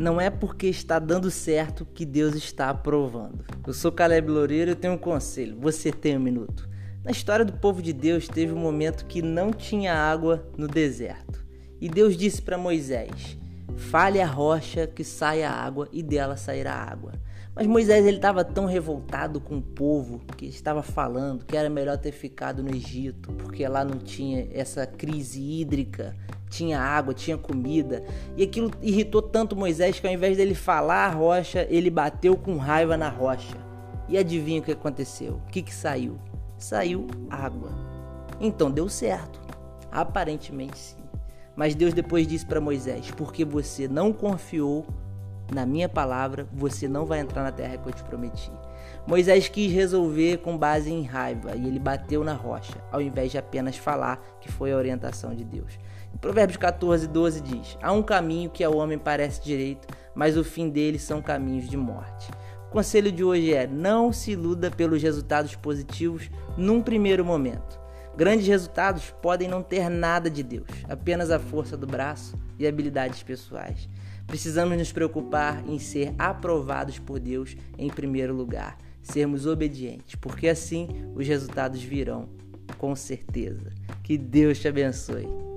Não é porque está dando certo que Deus está aprovando. Eu sou Caleb Loureiro e tenho um conselho. Você tem um minuto. Na história do povo de Deus, teve um momento que não tinha água no deserto. E Deus disse para Moisés: Fale a rocha que saia água e dela sairá água. Mas Moisés ele estava tão revoltado com o povo que estava falando que era melhor ter ficado no Egito, porque lá não tinha essa crise hídrica, tinha água, tinha comida. E aquilo irritou tanto Moisés que ao invés dele falar a rocha, ele bateu com raiva na rocha. E adivinha o que aconteceu? O que, que saiu? Saiu água. Então deu certo. Aparentemente sim. Mas Deus depois disse para Moisés: Porque você não confiou na minha palavra, você não vai entrar na terra que eu te prometi. Moisés quis resolver com base em raiva e ele bateu na rocha, ao invés de apenas falar que foi a orientação de Deus. Provérbios 14, 12 diz: Há um caminho que ao homem parece direito, mas o fim dele são caminhos de morte. O conselho de hoje é: não se iluda pelos resultados positivos num primeiro momento. Grandes resultados podem não ter nada de Deus, apenas a força do braço e habilidades pessoais. Precisamos nos preocupar em ser aprovados por Deus em primeiro lugar, sermos obedientes, porque assim os resultados virão, com certeza. Que Deus te abençoe.